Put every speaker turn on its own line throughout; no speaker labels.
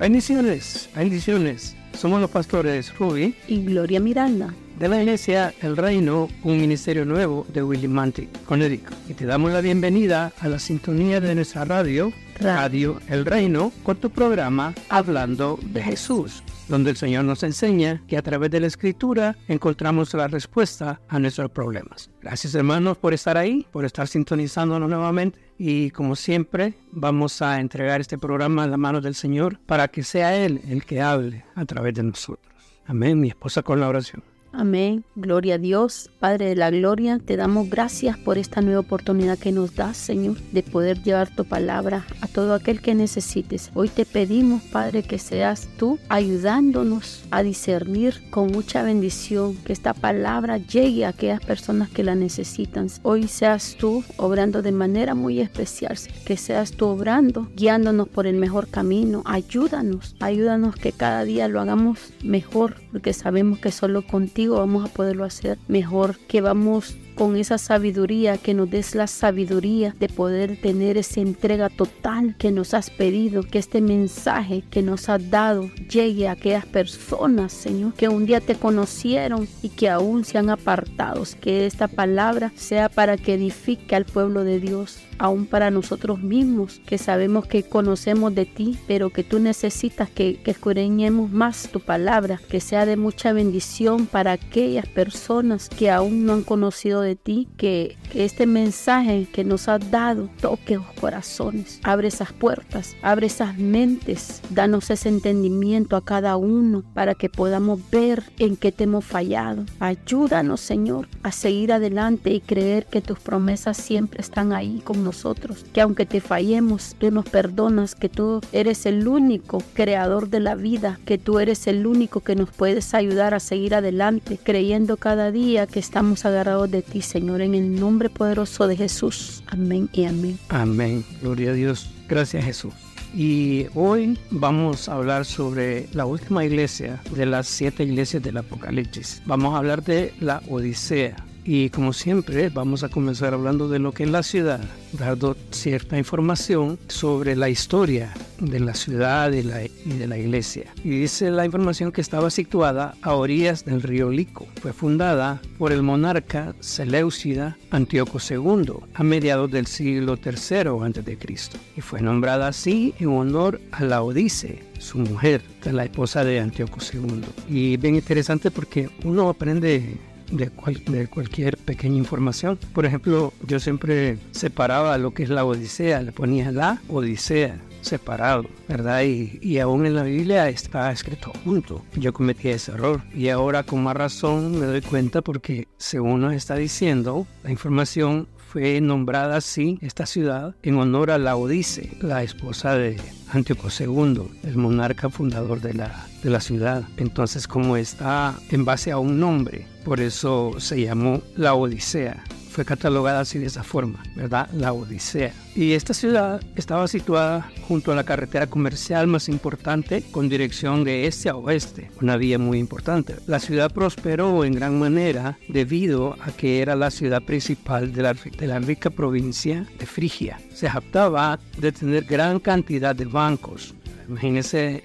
Bendiciones, bendiciones. Somos los pastores Ruby
y Gloria Miranda
de la iglesia El Reino, un ministerio nuevo de William Mantic, Connecticut. Y te damos la bienvenida a la sintonía de nuestra radio, Radio El Reino, con tu programa Hablando de Jesús donde el Señor nos enseña que a través de la Escritura encontramos la respuesta a nuestros problemas. Gracias hermanos por estar ahí, por estar sintonizándonos nuevamente y como siempre vamos a entregar este programa a la mano del Señor para que sea Él el que hable a través de nosotros. Amén, mi esposa con la oración.
Amén. Gloria a Dios, Padre de la Gloria. Te damos gracias por esta nueva oportunidad que nos das, Señor, de poder llevar tu palabra a todo aquel que necesites. Hoy te pedimos, Padre, que seas tú ayudándonos a discernir con mucha bendición que esta palabra llegue a aquellas personas que la necesitan. Hoy seas tú obrando de manera muy especial, que seas tú obrando, guiándonos por el mejor camino. Ayúdanos, ayúdanos que cada día lo hagamos mejor, porque sabemos que solo contigo vamos a poderlo hacer mejor, que vamos con esa sabiduría, que nos des la sabiduría de poder tener esa entrega total que nos has pedido, que este mensaje que nos has dado llegue a aquellas personas, Señor, que un día te conocieron y que aún se han apartado, que esta palabra sea para que edifique al pueblo de Dios aún para nosotros mismos, que sabemos que conocemos de ti, pero que tú necesitas que, escudriñemos más tu palabra, que sea de mucha bendición para aquellas personas que aún no han conocido de ti, que, este mensaje que nos has dado toque los corazones, abre esas puertas, abre esas mentes, danos ese entendimiento a cada uno para que podamos ver en qué te hemos fallado. Ayúdanos, Señor, a seguir adelante y creer que tus promesas siempre están ahí con nosotros, que aunque te fallemos, tú nos perdonas, que tú eres el único creador de la vida, que tú eres el único que nos puedes ayudar a seguir adelante, creyendo cada día que estamos agarrados de ti, Señor, en el nombre poderoso de Jesús. Amén y amén.
Amén. Gloria a Dios. Gracias Jesús. Y hoy vamos a hablar sobre la última iglesia de las siete iglesias del Apocalipsis. Vamos a hablar de la Odisea. Y como siempre, vamos a comenzar hablando de lo que es la ciudad, dando cierta información sobre la historia de la ciudad y, de la iglesia. Y dice la información que estaba situada a orillas del río Lico. Fue fundada por el monarca Seleucida Antíoco II a mediados del siglo III a.C. Y fue nombrada así en honor a la Odise, su mujer, la esposa de Antíoco II. Y bien interesante porque uno aprende de, de, cualquier pequeña información. Por ejemplo, yo siempre separaba lo que es la Odisea, le ponía la Odisea separado, ¿verdad? Y, y, aún en la Biblia está escrito junto. Yo cometí ese error y ahora con más razón me doy cuenta porque según nos está diciendo, la información fue nombrada así, esta ciudad, en honor a Laodice, la esposa de Antíoco II, el monarca fundador de la, de la ciudad. Entonces, como está en base a un nombre, por eso se llamó la Odisea fue catalogada así de esa forma, ¿verdad? La Odisea. Y esta ciudad estaba situada junto a la carretera comercial más importante con dirección de este a oeste, una vía muy importante. La ciudad prosperó en gran manera debido a que era la ciudad principal de la, de la rica provincia de Frigia. Se jactaba de tener gran cantidad de bancos, Imagínense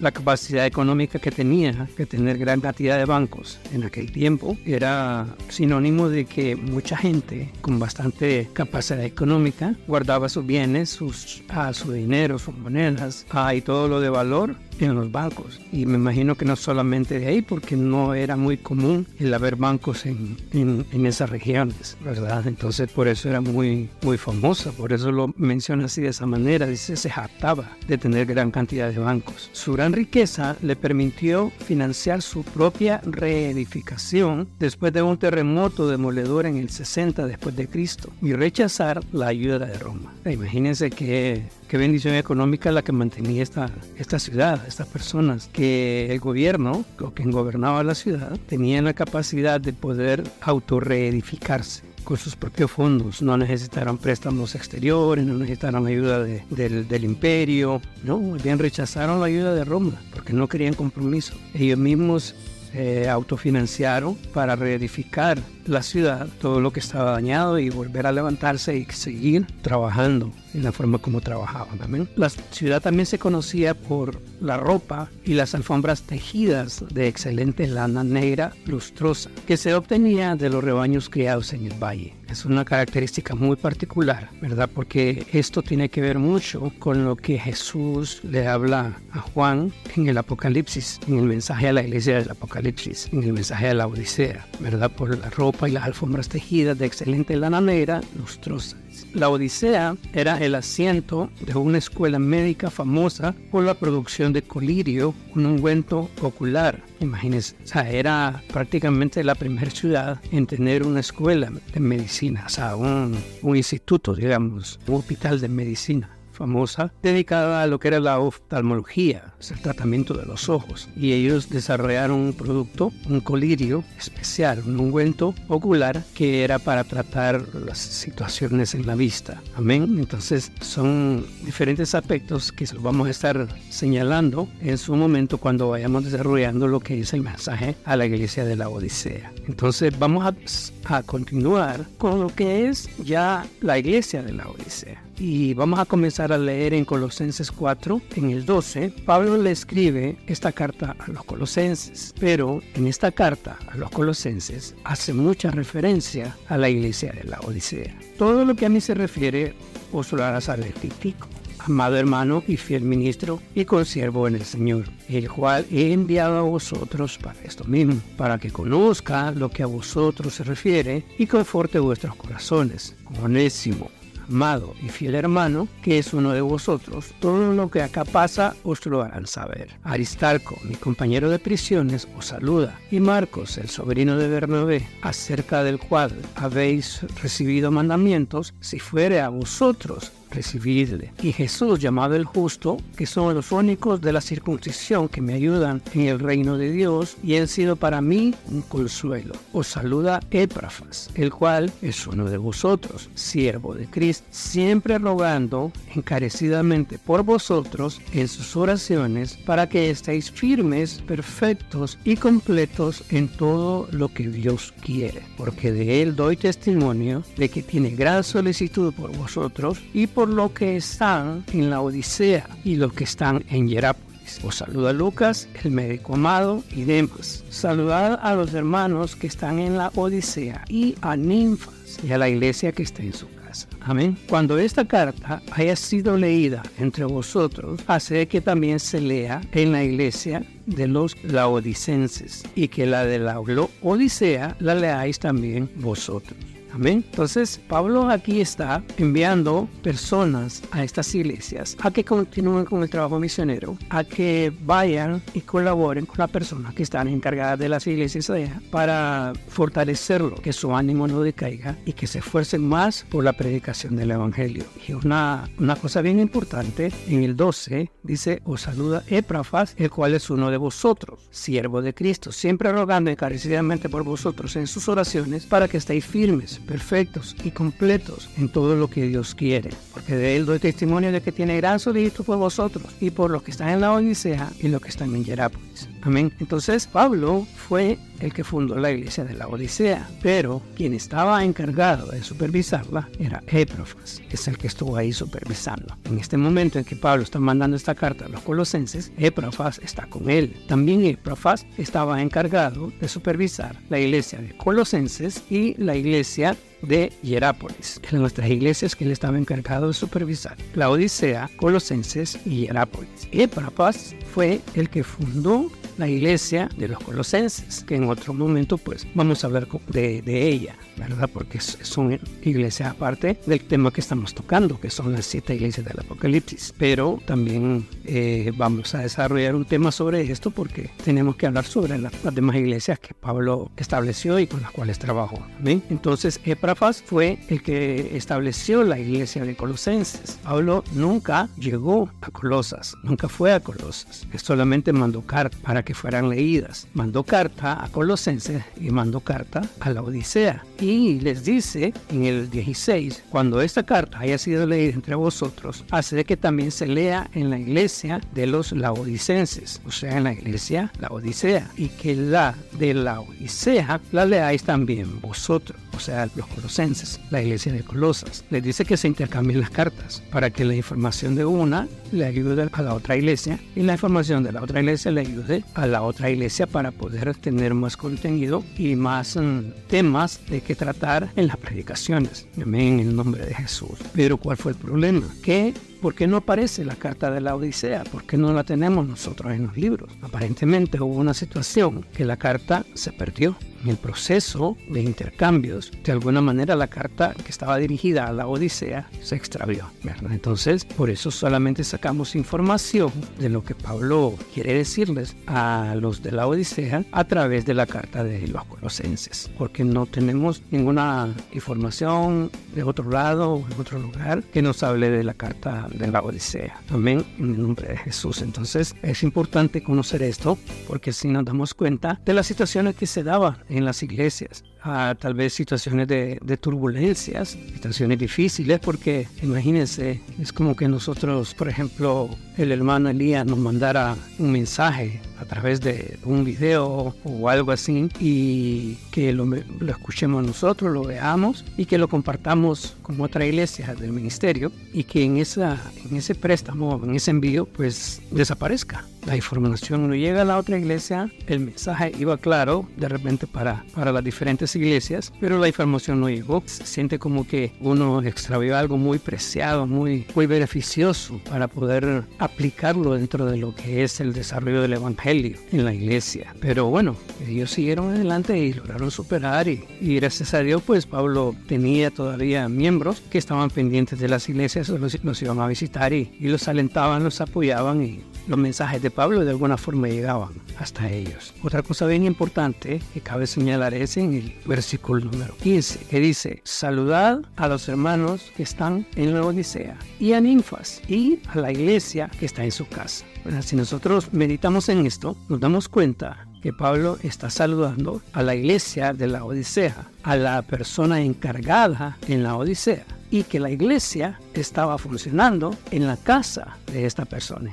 la capacidad económica que tenía, que tener gran cantidad de bancos en aquel tiempo era sinónimo de que mucha gente con bastante capacidad económica guardaba sus bienes, sus, ah, su dinero, sus monedas ah, y todo lo de valor en los bancos. Y me imagino que no solamente de ahí, porque no era muy común el haber bancos en, en, esas regiones, ¿verdad? Entonces por eso era muy, muy famosa, por eso lo menciona así de esa manera, dice, se jactaba de tener gran cantidad de bancos. Su gran riqueza le permitió financiar su propia reedificación después de un terremoto demoledor en el 60 después de Cristo y rechazar la ayuda de Roma. Imagínense que qué bendición económica la que mantenía esta, esta ciudad, estas personas, que el gobierno, o quien gobernaba la ciudad, tenían la capacidad de poder autorreedificarse con sus propios fondos, no necesitaron préstamos exteriores, no necesitaron ayuda del, del, imperio, no, bien rechazaron la ayuda de Roma porque no querían compromiso. Ellos mismos se autofinanciaron para reedificar la ciudad, todo lo que estaba dañado y volver a levantarse y seguir trabajando en la forma como trabajaban. Amén. La ciudad también se conocía por la ropa y las alfombras tejidas de excelente lana negra lustrosa que se obtenía de los rebaños criados en el valle. Es una característica muy particular, ¿verdad? Porque esto tiene que ver mucho con lo que Jesús le habla a Juan en el Apocalipsis, en el mensaje a la iglesia del Apocalipsis, en el mensaje a la Odisea, ¿verdad? Por la ropa y las alfombras tejidas de excelente lana negra lustrosa. La Odisea era el asiento de una escuela médica famosa por la producción de colirio, un ungüento ocular. Imagínense, o sea, era prácticamente la primera ciudad en tener una escuela de medicina, o sea, un, un instituto, digamos, un hospital de medicina famosa dedicada a lo que era la oftalmología, el tratamiento de los ojos. Y ellos desarrollaron un producto, un colirio especial, un ungüento ocular que era para tratar las situaciones en la vista. Amén. Entonces son diferentes aspectos que vamos a estar señalando en su momento cuando vayamos desarrollando lo que es el mensaje a la iglesia de la Odisea. Entonces vamos a, a continuar con lo que es ya la iglesia de la Odisea y vamos a comenzar a leer en Colosenses 4, en el 12. Pablo le escribe esta carta a los colosenses, pero en esta carta a los colosenses hace mucha referencia a la iglesia de la Odisea. Todo lo que a mí se refiere os lo hará saber Titico amado hermano y fiel ministro y consiervo en el Señor, el cual he enviado a vosotros para esto mismo, para que conozca lo que a vosotros se refiere y conforte vuestros corazones. Onésimo amado y fiel hermano, que es uno de vosotros, todo lo que acá pasa os lo harán saber. Aristarco, mi compañero de prisiones, os saluda, y Marcos, el sobrino de Bernabé, acerca del cual habéis recibido mandamientos, si fuere a vosotros recibirle. Y Jesús, llamado el justo, que son los únicos de la circuncisión que me ayudan en el reino de Dios y han sido para mí un consuelo. Os saluda Éprafas, el cual es uno de vosotros, siervo de Cristo, siempre rogando encarecidamente por vosotros en sus oraciones para que estéis firmes, perfectos y completos en todo lo que Dios quiere, porque de él doy testimonio de que tiene gran solicitud por vosotros y por lo que están en la Odisea y los que están en Hierápolis. Os saluda Lucas, el médico amado, y demás. Saludad a los hermanos que están en la Odisea y a Ninfas y a la iglesia que está en su casa. Amén. Cuando esta carta haya sido leída entre vosotros, hace que también se lea en la iglesia de los laodicenses y que la de la Odisea la leáis también vosotros. Entonces, Pablo aquí está enviando personas a estas iglesias a que continúen con el trabajo misionero, a que vayan y colaboren con las personas que están encargadas de las iglesias para fortalecerlo, que su ánimo no decaiga y que se esfuercen más por la predicación del evangelio. Y una, una cosa bien importante, en el 12 dice, os saluda Eprafas, el cual es uno de vosotros, siervo de Cristo, siempre rogando encarecidamente por vosotros en sus oraciones para que estéis firmes perfectos y completos en todo lo que Dios quiere, porque de Él doy testimonio de que tiene gran solicitud por vosotros y por los que están en la Odisea y los que están en Jerápolis. Amén. Entonces Pablo fue el que fundó la iglesia de la Odisea, pero quien estaba encargado de supervisarla era Éprofas, es el que estuvo ahí supervisando. En este momento en que Pablo está mandando esta carta a los colosenses, Éprofas está con él. También Éprofas estaba encargado de supervisar la iglesia de Colosenses y la iglesia de Hierápolis, en nuestras iglesias que él estaba encargado de supervisar, la Odisea, Colosenses y Hierápolis. Éprofas fue el que fundó la iglesia de los colosenses, que en otro momento pues vamos a hablar de, de ella, ¿verdad? Porque son iglesias aparte del tema que estamos tocando, que son las siete iglesias del Apocalipsis. Pero también eh, vamos a desarrollar un tema sobre esto porque tenemos que hablar sobre las, demás iglesias que Pablo estableció y con las cuales trabajó. ¿bien? Entonces, Eprafas fue el que estableció la iglesia de Colosenses. Pablo nunca llegó a Colosas, nunca fue a Colosas. Solamente mandó carta para que fueran leídas. Mandó carta a Colosenses y mandó carta a la Odisea. Y les dice en el 16, cuando esta carta haya sido leída entre vosotros, hace de que también se lea en la iglesia de los laodicenses, o sea, en la iglesia la Odisea, y que la de la Odisea la leáis también vosotros o sea, los colosenses, la iglesia de Colosas. Les dice que se intercambien las cartas para que la información de una le ayude a la otra iglesia y la información de la otra iglesia le ayude a la otra iglesia para poder tener más contenido y más mm, temas de que tratar en las predicaciones. Amén, en el nombre de Jesús. Pero ¿cuál fue el problema? Que ¿Por qué no aparece la carta de la Odisea? ¿Por qué no la tenemos nosotros en los libros? Aparentemente hubo una situación que la carta se perdió en el proceso de intercambios, de alguna manera la carta que estaba dirigida a la Odisea se extravió. Entonces, por eso solamente sacamos información de lo que Pablo quiere decirles a los de la Odisea a través de la carta de los colosenses, porque no tenemos ninguna información de otro lado o en otro lugar que nos hable de la carta de la Odisea. Amén, en el nombre de Jesús. Entonces, es importante conocer esto, porque si nos damos cuenta de las situaciones que se daban en las iglesias, a tal vez situaciones de, turbulencias, situaciones difíciles, porque imagínense, es como que nosotros, por ejemplo, el hermano Elías nos mandara un mensaje a través de un video o algo así y que lo, lo escuchemos nosotros, lo veamos y que lo compartamos con otra iglesia del ministerio y que en, esa, en ese préstamo, en ese envío, pues desaparezca. La información no llega a la otra iglesia, el mensaje iba claro de repente para, para las diferentes iglesias, pero la información no llegó. Se siente como que uno extravió algo muy preciado, muy, muy beneficioso para poder aplicarlo dentro de lo que es el desarrollo del evangelio en la iglesia. Pero bueno, ellos siguieron adelante y lograron superar y, y gracias a Dios pues Pablo tenía todavía miembros que estaban pendientes de las iglesias, los, los iban a visitar y, y los alentaban, los apoyaban y los mensajes de Pablo de alguna forma llegaban hasta ellos. Otra cosa bien importante que cabe señalar es en el versículo número 15, que dice, saludad a los hermanos que están en la Odisea y a ninfas y a la iglesia que está en su casa. Bueno, si nosotros meditamos en esto, nos damos cuenta que Pablo está saludando a la iglesia de la Odisea, a la persona encargada en la Odisea, y que la iglesia estaba funcionando en la casa de esta persona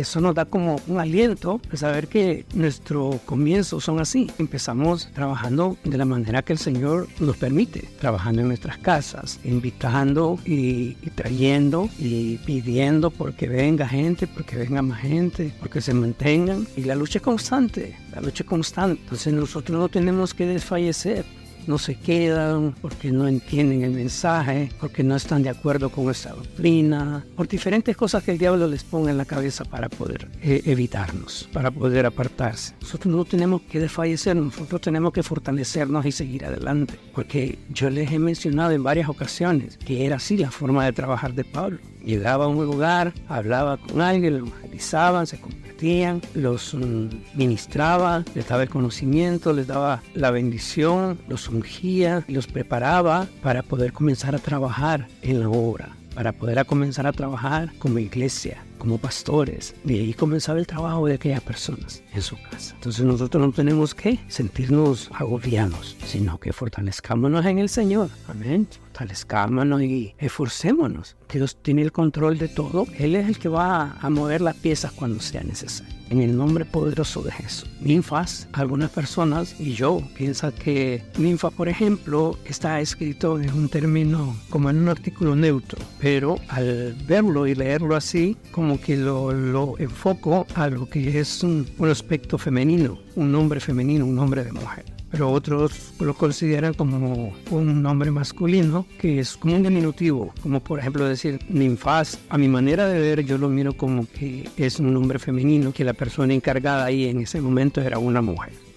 eso nos da como un aliento de saber que nuestros comienzos son así. Empezamos trabajando de la manera que el Señor nos permite, trabajando en nuestras casas, invitando y, y trayendo y pidiendo porque venga gente, porque venga más gente, porque se mantengan. Y la lucha es constante, la lucha es constante. Entonces nosotros no tenemos que desfallecer no se quedan, porque no entienden el mensaje, porque no están de acuerdo con esta doctrina, por diferentes cosas que el diablo les pone en la cabeza para poder eh, evitarnos, para poder apartarse. Nosotros no tenemos que desfallecer, nosotros tenemos que fortalecernos y seguir adelante, porque yo les he mencionado en varias ocasiones que era así la forma de trabajar de Pablo. Llegaba a un lugar, hablaba con alguien, lo evangelizaban, se los mm, ministraba, les daba el conocimiento, les daba la bendición, los ungía, los preparaba para poder comenzar a trabajar en la obra, para poder comenzar a trabajar como iglesia, como pastores. Y ahí comenzaba el trabajo de aquellas personas en su casa. Entonces nosotros no tenemos que sentirnos agobiados, sino que fortalezcámonos en el Señor. Amén. Fortalezcámonos y esforcémonos. Dios tiene el control de todo. Él es el que va a mover las piezas cuando sea necesario en el nombre poderoso de Jesús. Ninfas, algunas personas y yo piensan que ninfa, por ejemplo, está escrito en un término como en un artículo neutro, pero al verlo y leerlo así, como que lo, lo enfoco a lo que es un, un aspecto femenino, un nombre femenino, un nombre de mujer pero otros lo consideran como un nombre masculino que es como un diminutivo, como por ejemplo decir ninfas. A mi manera de ver, yo lo miro como que es un nombre femenino, que la persona encargada ahí en ese momento era una mujer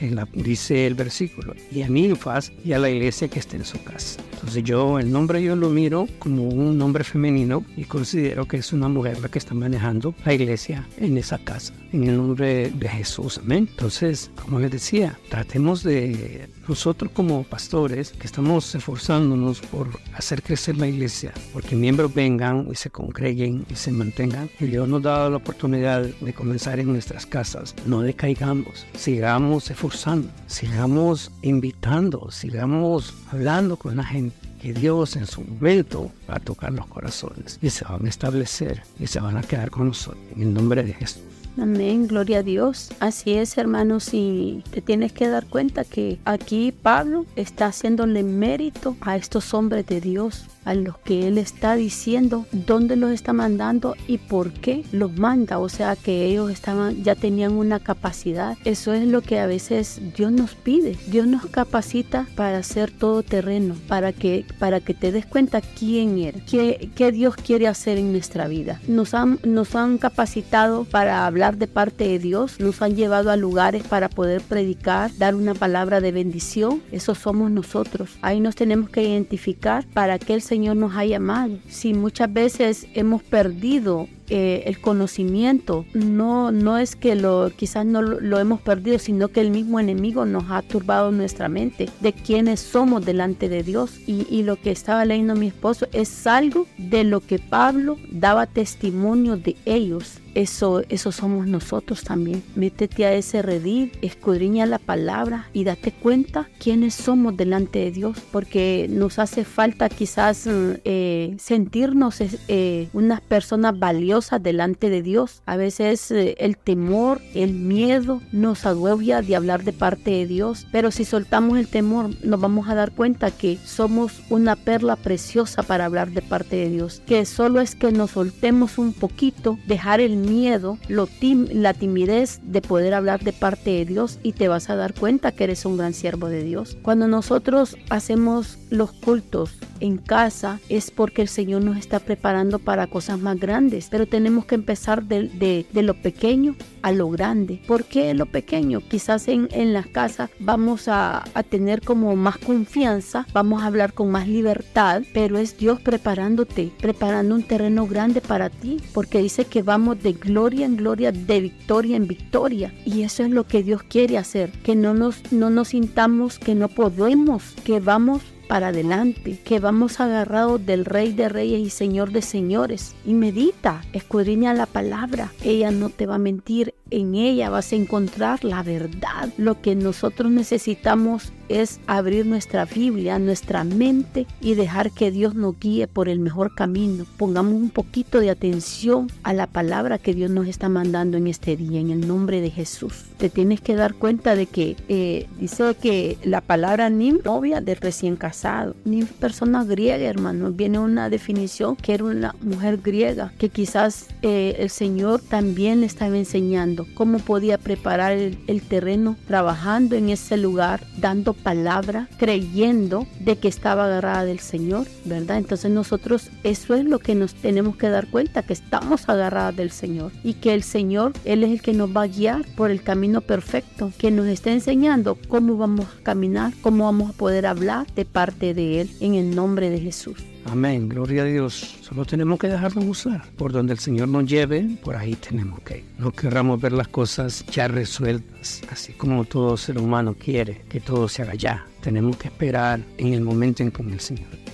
porque dice el versículo, y a ninfas y a la iglesia que esté en su casa. Entonces yo el nombre yo lo miro como un nombre femenino y considero que es una mujer la que está manejando la iglesia en esa casa, en el nombre de Jesús. Amén. Entonces, como les decía, tratemos de nosotros como pastores que estamos esforzándonos por hacer crecer la iglesia, porque miembros vengan y se congreguen y se mantengan, y Dios nos dado la oportunidad de comenzar en nuestras casas, no decaigamos, sigamos esforzando, sigamos invitando, sigamos hablando con la gente que Dios en su momento va a tocar los corazones y se van a establecer y se van a quedar con nosotros en el nombre de Jesús.
Amén, gloria a Dios. Así es, hermanos, y te tienes que dar cuenta que aquí Pablo está haciéndole mérito a estos hombres de Dios a los que Él está diciendo dónde los está mandando y por qué los manda. O sea que ellos estaban, ya tenían una capacidad. Eso es lo que a veces Dios nos pide. Dios nos capacita para hacer todo terreno, para que, para que te des cuenta quién eres, qué, qué Dios quiere hacer en nuestra vida. Nos han, nos han capacitado para hablar de parte de Dios, nos han llevado a lugares para poder predicar, dar una palabra de bendición. Eso somos nosotros. Ahí nos tenemos que identificar para que el Señor nos ha llamado. Si muchas veces hemos perdido eh, el conocimiento no, no es que lo, quizás no lo, hemos perdido, sino que el mismo enemigo nos ha turbado nuestra mente de quiénes somos delante de Dios. Y, lo que estaba leyendo mi esposo es algo de lo que Pablo daba testimonio de ellos. Eso, eso somos nosotros también. Métete a ese redil, escudriña la palabra y date cuenta quiénes somos delante de Dios, porque nos hace falta quizás eh, sentirnos eh, unas personas valiosas delante de Dios. A veces eh, el temor, el miedo nos agobia de hablar de parte de Dios, pero si soltamos el temor nos vamos a dar cuenta que somos una perla preciosa para hablar de parte de Dios, que solo es que nos soltemos un poquito, dejar el miedo, lo la timidez de poder hablar de parte de Dios y te vas a dar cuenta que eres un gran siervo de Dios. Cuando nosotros hacemos los cultos en casa es porque el Señor nos está preparando para cosas más grandes, pero tenemos que empezar de, lo pequeño a lo grande. ¿Por qué lo pequeño? Quizás en, en las casas vamos a, a, tener como más confianza, vamos a hablar con más libertad, pero es Dios preparándote, preparando un terreno grande para ti, porque dice que vamos de gloria en gloria, de victoria en victoria. Y eso es lo que Dios quiere hacer, que no nos, no nos sintamos que no podemos, que vamos para adelante, que vamos agarrados del Rey de Reyes y Señor de Señores. Y medita, escudriña la palabra. Ella no te va a mentir, en ella vas a encontrar la verdad. Lo que nosotros necesitamos es abrir nuestra Biblia, nuestra mente y dejar que Dios nos guíe por el mejor camino. Pongamos un poquito de atención a la palabra que Dios nos está mandando en este día, en el nombre de Jesús. Te tienes que dar cuenta de que eh, dice que la palabra nim, novia de recién casado, ni persona griega, hermano. Viene una definición que era una mujer griega, que quizás eh, el Señor también le estaba enseñando cómo podía preparar el, terreno trabajando en ese lugar, dando palabra, creyendo de que estaba agarrada del Señor, ¿verdad? Entonces nosotros eso es lo que nos tenemos que dar cuenta, que estamos agarradas del Señor y que el Señor, Él es el que nos va a guiar por el camino perfecto, que nos está enseñando cómo vamos a caminar, cómo vamos a poder hablar de parte de Él en el nombre de Jesús.
Amén, gloria a Dios. Solo tenemos que dejarnos usar. Por donde el Señor nos lleve, por ahí tenemos que ir. No querramos ver las cosas ya resueltas, así como todo ser humano quiere que todo se haga ya. Tenemos que esperar en el momento en que el Señor está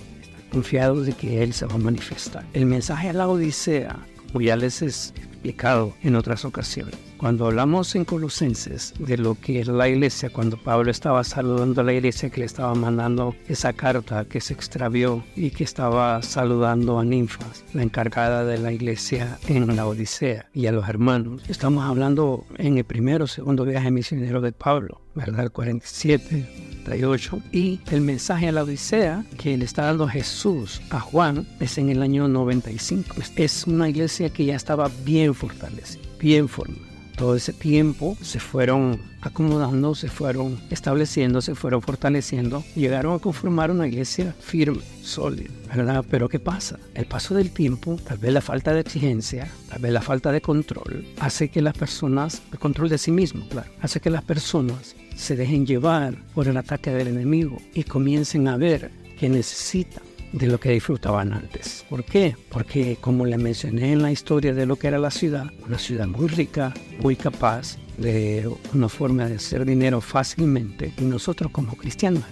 confiados de que Él se va a manifestar. El mensaje a la Odisea, como ya les he explicado en otras ocasiones, cuando hablamos en Colosenses de lo que es la iglesia, cuando Pablo estaba saludando a la iglesia que le estaba mandando esa carta que se extravió y que estaba saludando a Ninfas, la encargada de la iglesia en la Odisea, y a los hermanos, estamos hablando en el primero o segundo viaje misionero de Pablo, ¿verdad? El 47, 38. Y el mensaje a la Odisea que le está dando Jesús a Juan es en el año 95. Es una iglesia que ya estaba bien fortalecida, bien formada todo ese tiempo se fueron acomodando, se fueron estableciendo, se fueron fortaleciendo, llegaron a conformar una iglesia firme, sólida. Pero ¿qué pasa? El paso del tiempo, tal vez la falta de exigencia, tal vez la falta de control, hace que las personas, el control de sí mismo, claro, hace que las personas se dejen llevar por el ataque del enemigo y comiencen a ver que necesitan de lo que disfrutaban antes. ¿Por qué? Porque como le mencioné en la historia de lo que era la ciudad, una ciudad muy rica, muy capaz, de una forma de hacer dinero fácilmente y nosotros como cristianos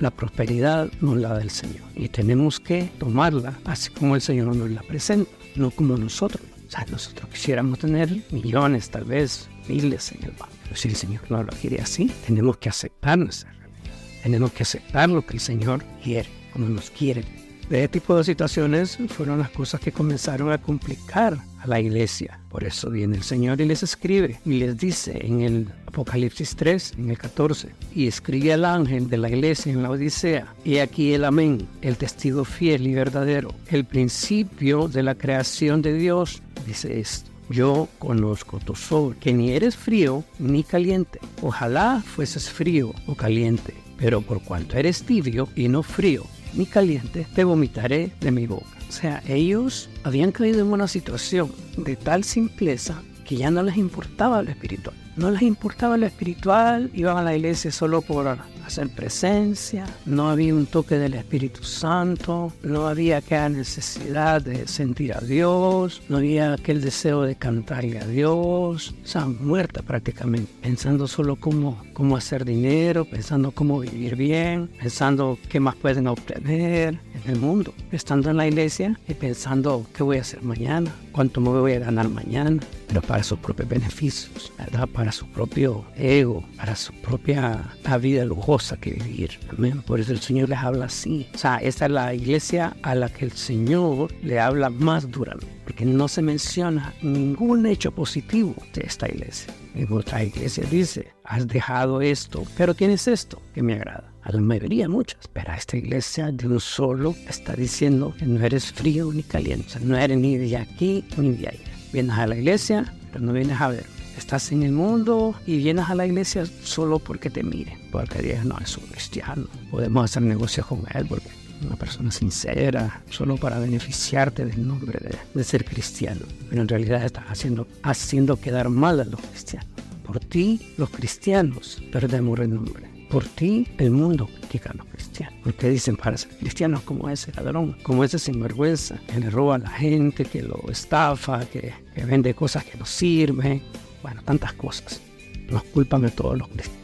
la prosperidad nos la da el Señor y tenemos que tomarla así como el Señor nos la presenta, no como nosotros. O sea, nosotros quisiéramos tener millones, tal vez miles en el banco. Pero si el Señor no lo quiere así, tenemos que aceptar nuestra realidad. Tenemos que aceptar lo que el Señor quiere, como nos quiere de este tipo de situaciones fueron las cosas que comenzaron a complicar a la iglesia. Por eso viene el Señor y les escribe y les dice en el Apocalipsis 3, en el 14, y escribe al ángel de la iglesia en la Odisea, y aquí el amén, el testigo fiel y verdadero, el principio de la creación de Dios, dice esto. Yo conozco tu sol, que ni eres frío ni caliente. Ojalá fueses frío o caliente, pero por cuanto eres tibio y no frío ni caliente, te vomitaré de mi boca. O sea, ellos habían caído en una situación de tal simpleza que ya no les importaba lo espiritual. No les importaba lo espiritual, iban a la iglesia solo por hacer presencia, no había un toque del Espíritu Santo, no había aquella necesidad de sentir a Dios, no había aquel deseo de cantarle a Dios, o sea, muerta prácticamente, pensando solo cómo, cómo hacer dinero, pensando cómo vivir bien, pensando qué más pueden obtener en el mundo, estando en la iglesia y pensando qué voy a hacer mañana, cuánto me voy a ganar mañana, pero para sus propios beneficios, ¿verdad? para su propio ego, para su propia vida lujosa que vivir. Amén. Por eso el Señor les habla así. O sea, esta es la iglesia a la que el Señor le habla más duramente, porque no se menciona ningún hecho positivo de esta iglesia. En otra iglesia dice, has dejado esto, pero tienes esto que me agrada a la mayoría, muchas, pero a esta iglesia de un solo está diciendo que no eres frío ni caliente, no eres ni de aquí ni de allá. Vienes a la iglesia, pero no vienes a ver. Estás en el mundo y vienes a la iglesia solo porque te miren, porque digas, no, es un cristiano, podemos hacer negocios con él porque es una persona sincera, solo para beneficiarte del nombre de, de ser cristiano. Pero en realidad estás haciendo, haciendo quedar mal a los cristianos. Por ti, los cristianos perdemos el nombre por ti el mundo critica a los cristianos. Porque dicen para ser cristianos como ese ladrón, como ese sinvergüenza, que le roba a la gente, que lo estafa, que, que vende cosas que no sirven. Bueno, tantas cosas. Nos culpan a todos los cristianos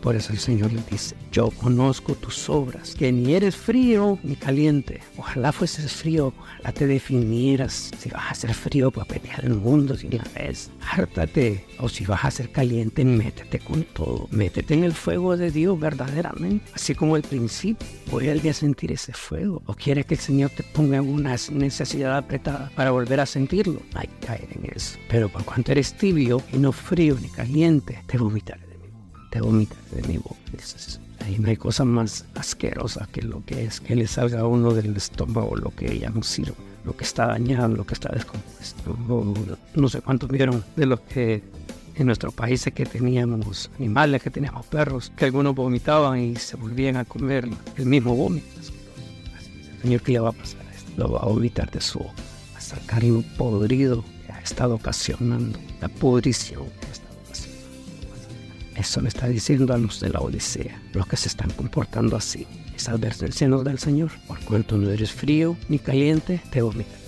por eso el Señor le dice, yo conozco tus obras, que ni eres frío ni caliente. Ojalá fueses frío, ojalá te definieras. Si vas a ser frío, pues pelear el mundo si la vez. Hártate. O si vas a ser caliente, métete con todo. Métete en el fuego de Dios verdaderamente. Así como el principio. Voy a sentir ese fuego. ¿O quieres que el Señor te ponga en una necesidad apretada para volver a sentirlo? Hay que caer en eso. Pero por cuanto eres tibio y no frío ni caliente, te vomitaré te vomita de mi boca. Ahí no hay cosa más asquerosa que lo que es que le salga a uno del estómago lo que ya no sirve, lo que está dañado, lo que está descompuesto. No sé cuántos vieron de los que en nuestro país que teníamos animales, que teníamos perros, que algunos vomitaban y se volvían a comer el mismo vómito. Señor, ¿qué le va a pasar? Lo va a vomitar de su boca, a sacar un podrido que ha estado ocasionando la pudrición eso le está diciendo a los de la Odisea, los que se están comportando así. Es advertencia del Señor. Por cuanto no eres frío ni caliente, te vomitaré.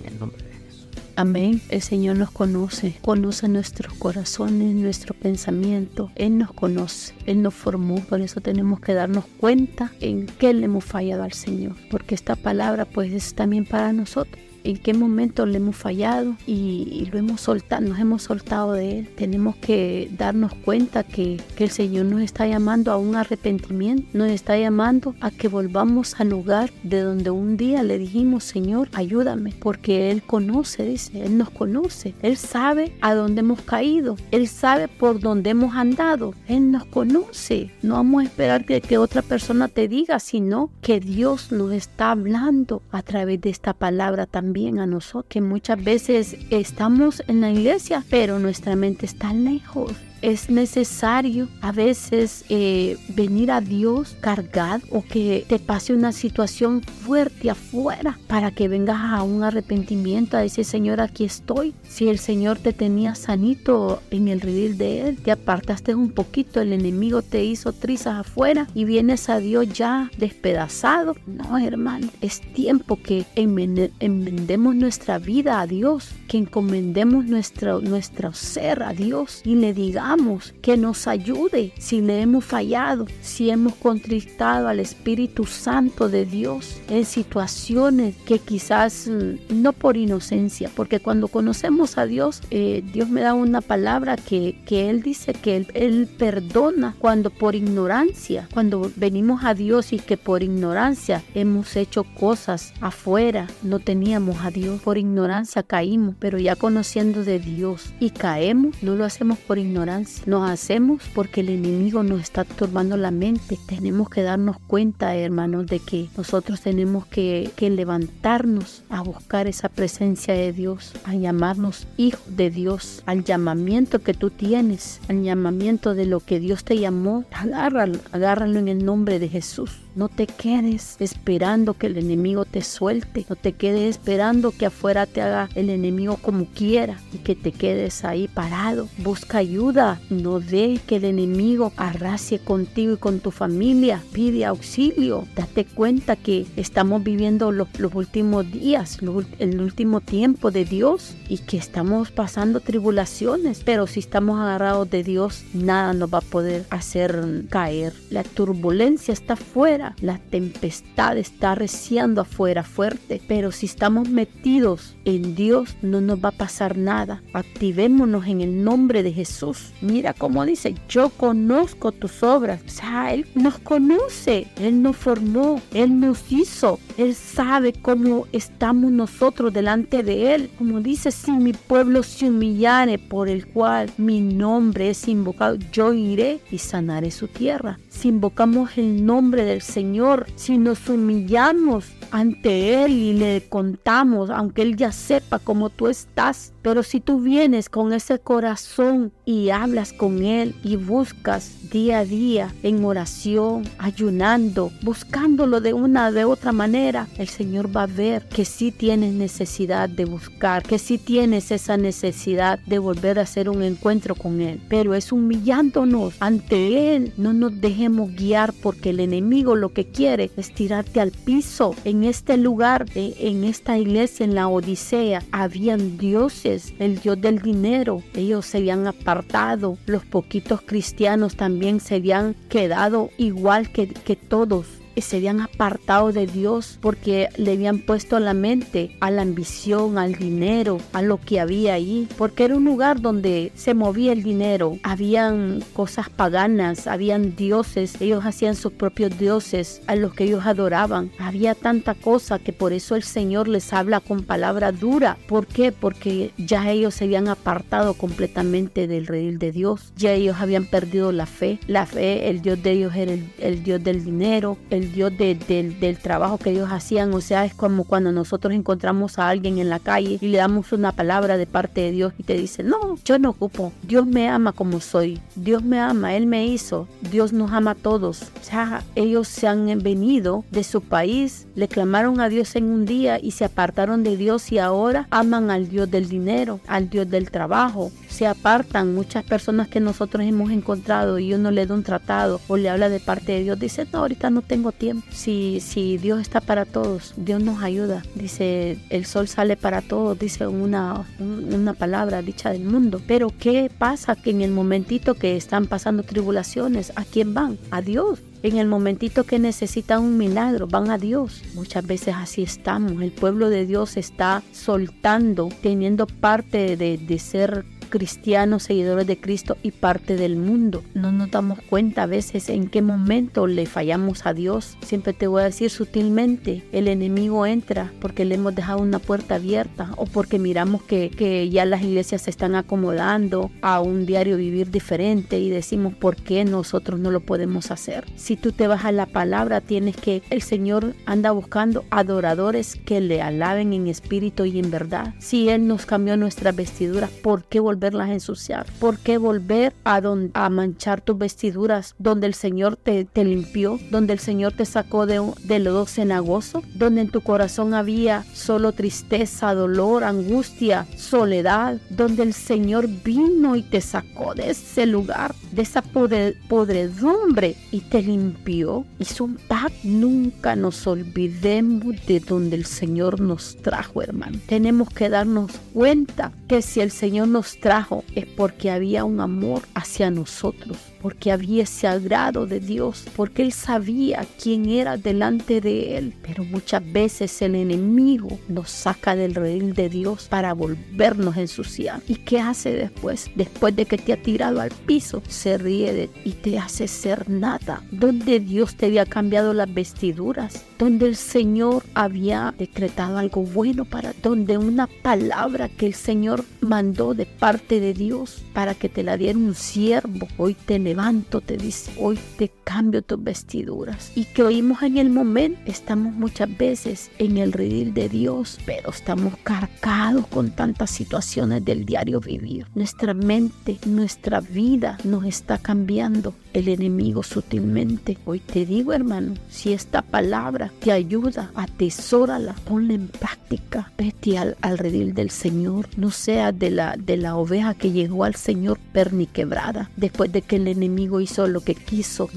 En el nombre de Jesús.
Amén. El Señor nos conoce, conoce nuestros corazones, nuestro pensamiento. Él nos conoce, Él nos formó. Por eso tenemos que darnos cuenta en qué le hemos fallado al Señor. Porque esta palabra pues es también para nosotros en qué momento le hemos fallado y, lo hemos soltado, nos hemos soltado de Él. Tenemos que darnos cuenta que, que, el Señor nos está llamando a un arrepentimiento, nos está llamando a que volvamos al lugar de donde un día le dijimos, Señor, ayúdame, porque Él conoce, dice, Él nos conoce, Él sabe a dónde hemos caído, Él sabe por dónde hemos andado, Él nos conoce. No vamos a esperar que, otra persona te diga, sino que Dios nos está hablando a través de esta palabra también a nosotros, que muchas veces estamos en la iglesia, pero nuestra mente está lejos es necesario a veces eh, venir a Dios cargado o que te pase una situación fuerte afuera para que vengas a un arrepentimiento, a decir, Señor, aquí estoy. Si el Señor te tenía sanito en el redil de Él, te apartaste un poquito, el enemigo te hizo trizas afuera y vienes a Dios ya despedazado. No, hermano, es tiempo que enmendemos nuestra vida a Dios, que encomendemos nuestro, nuestro ser a Dios y le digamos que nos ayude si le hemos fallado, si hemos contristado al Espíritu Santo de Dios en situaciones que quizás mm, no por inocencia, porque cuando conocemos a Dios, eh, Dios me da una palabra que, que Él dice que él, él perdona cuando por ignorancia, cuando venimos a Dios y que por ignorancia hemos hecho cosas afuera, no teníamos a Dios, por ignorancia caímos, pero ya conociendo de Dios y caemos, no lo hacemos por ignorancia, nos hacemos porque el enemigo nos está turbando la mente. Tenemos que darnos cuenta, hermanos, de que nosotros tenemos que, levantarnos a buscar esa presencia de Dios, a llamarnos hijos de Dios, al llamamiento que tú tienes, al llamamiento de lo que Dios te llamó. Agárralo, agárralo en el nombre de Jesús. No te quedes esperando que el enemigo te suelte. No te quedes esperando que afuera te haga el enemigo como quiera y que te quedes ahí parado. Busca ayuda. No de que el enemigo arrase contigo y con tu familia. Pide auxilio. Date cuenta que estamos viviendo los, últimos días, el último tiempo de Dios y que estamos pasando tribulaciones. Pero si estamos agarrados de Dios, nada nos va a poder hacer caer. La turbulencia está fuera la tempestad está reciando afuera fuerte, pero si estamos metidos en Dios no nos va a pasar nada. Activémonos en el nombre de Jesús. Mira cómo dice, yo conozco tus obras. O Él nos conoce, Él nos formó, Él nos hizo, Él sabe cómo estamos nosotros delante de Él. Como dice, si mi pueblo se humillare por el cual mi nombre es invocado, yo iré y sanaré su tierra. Si invocamos el nombre del Señor, si nos humillamos ante Él y le contamos, aunque Él ya sepa cómo tú estás, pero si tú vienes con ese corazón y hablas con Él y buscas día a día en oración, ayunando, buscándolo de una de otra manera, el Señor va a ver que sí tienes necesidad de buscar, que sí tienes esa necesidad de volver a hacer un encuentro con Él. Pero es humillándonos ante Él, no nos dejemos guiar porque el enemigo lo que quiere es tirarte al piso. En este lugar, en esta iglesia, en la Odisea, habían dioses, el dios del dinero, ellos se habían apartado, los poquitos cristianos también se habían quedado igual que, que todos se habían apartado de Dios porque le habían puesto la mente a la ambición, al dinero, a lo que había ahí, porque era un lugar donde se movía el dinero, habían cosas paganas, habían dioses, ellos hacían sus propios dioses a los que ellos adoraban, había tanta cosa que por eso el Señor les habla con palabra dura. ¿Por qué? Porque ya ellos se habían apartado completamente del redil de Dios, ya ellos habían perdido la fe, la fe, el Dios de ellos era el, el Dios del dinero, el Dios del trabajo que ellos hacían. O sea, es como cuando nosotros encontramos a alguien en la calle y le damos una palabra de parte de Dios y te dice, no, yo no ocupo. Dios me ama como soy. Dios me ama, Él me hizo. Dios nos ama a todos. O sea, ellos se han venido de su país, le clamaron a Dios en un día y se apartaron de Dios y ahora aman al Dios del dinero, al Dios del trabajo. Se apartan muchas personas que nosotros hemos encontrado y uno le da un tratado o le habla de parte de Dios. Dice, no, ahorita no tengo tiempo. Si, si Dios está para todos, Dios nos ayuda. Dice, el sol sale para todos, dice una, una palabra dicha del mundo. Pero ¿qué pasa? Que en el momentito que están pasando tribulaciones, ¿a quién van? A Dios. En el momentito que necesitan un milagro, van a Dios. Muchas veces así estamos. El pueblo de Dios está soltando, teniendo parte de, de ser cristianos, seguidores de Cristo y parte del mundo. No nos damos cuenta a veces en qué momento le fallamos a Dios. Siempre te voy a decir sutilmente, el enemigo entra porque le hemos dejado una puerta abierta o porque miramos que, que ya las iglesias se están acomodando a un diario vivir diferente y decimos por qué nosotros no lo podemos hacer. Si tú te vas a la palabra, tienes que, el Señor anda buscando adoradores que le alaben en espíritu y en verdad. Si Él nos cambió nuestras vestiduras, ¿por qué volver volverlas ensuciar? ¿Por qué volver a, a manchar tus vestiduras donde el Señor te, te limpió, donde el Señor te sacó de, de lodo cenagoso, donde en tu corazón había solo tristeza, dolor, angustia, soledad, donde el Señor vino y te sacó de ese lugar, de esa podredumbre y te limpió? Hizo un pacto. Nunca nos olvidemos de donde el Señor nos trajo, hermano. Tenemos que darnos cuenta que si el Señor nos trajo es porque había un amor hacia nosotros porque había ese agrado de Dios, porque él sabía quién era delante de él. Pero muchas veces el enemigo nos saca del redil de Dios para volvernos a ensuciar. ¿Y qué hace después? Después de que te ha tirado al piso, se ríe y te hace ser nada. Donde Dios te había cambiado las vestiduras, donde el Señor había decretado algo bueno para, donde una palabra que el Señor mandó de parte de Dios para que te la diera un siervo, hoy te levanto, te dice, hoy te cambio tus vestiduras. Y que oímos en el momento, estamos muchas veces en el redil de Dios, pero estamos cargados con tantas situaciones del diario vivir. Nuestra mente, nuestra vida nos está cambiando el enemigo sutilmente. Hoy te digo, hermano, si esta palabra te ayuda, atesórala, ponla en práctica. Vete al, al redil del Señor, no sea de la, de la oveja que llegó al Señor perniquebrada después de que el enemigo hizo lo que quiso.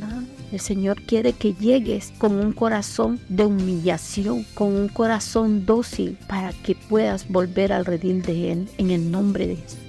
El Señor quiere que llegues con un corazón de humillación, con un corazón dócil, para que puedas volver al redil de Él en el nombre de Jesús.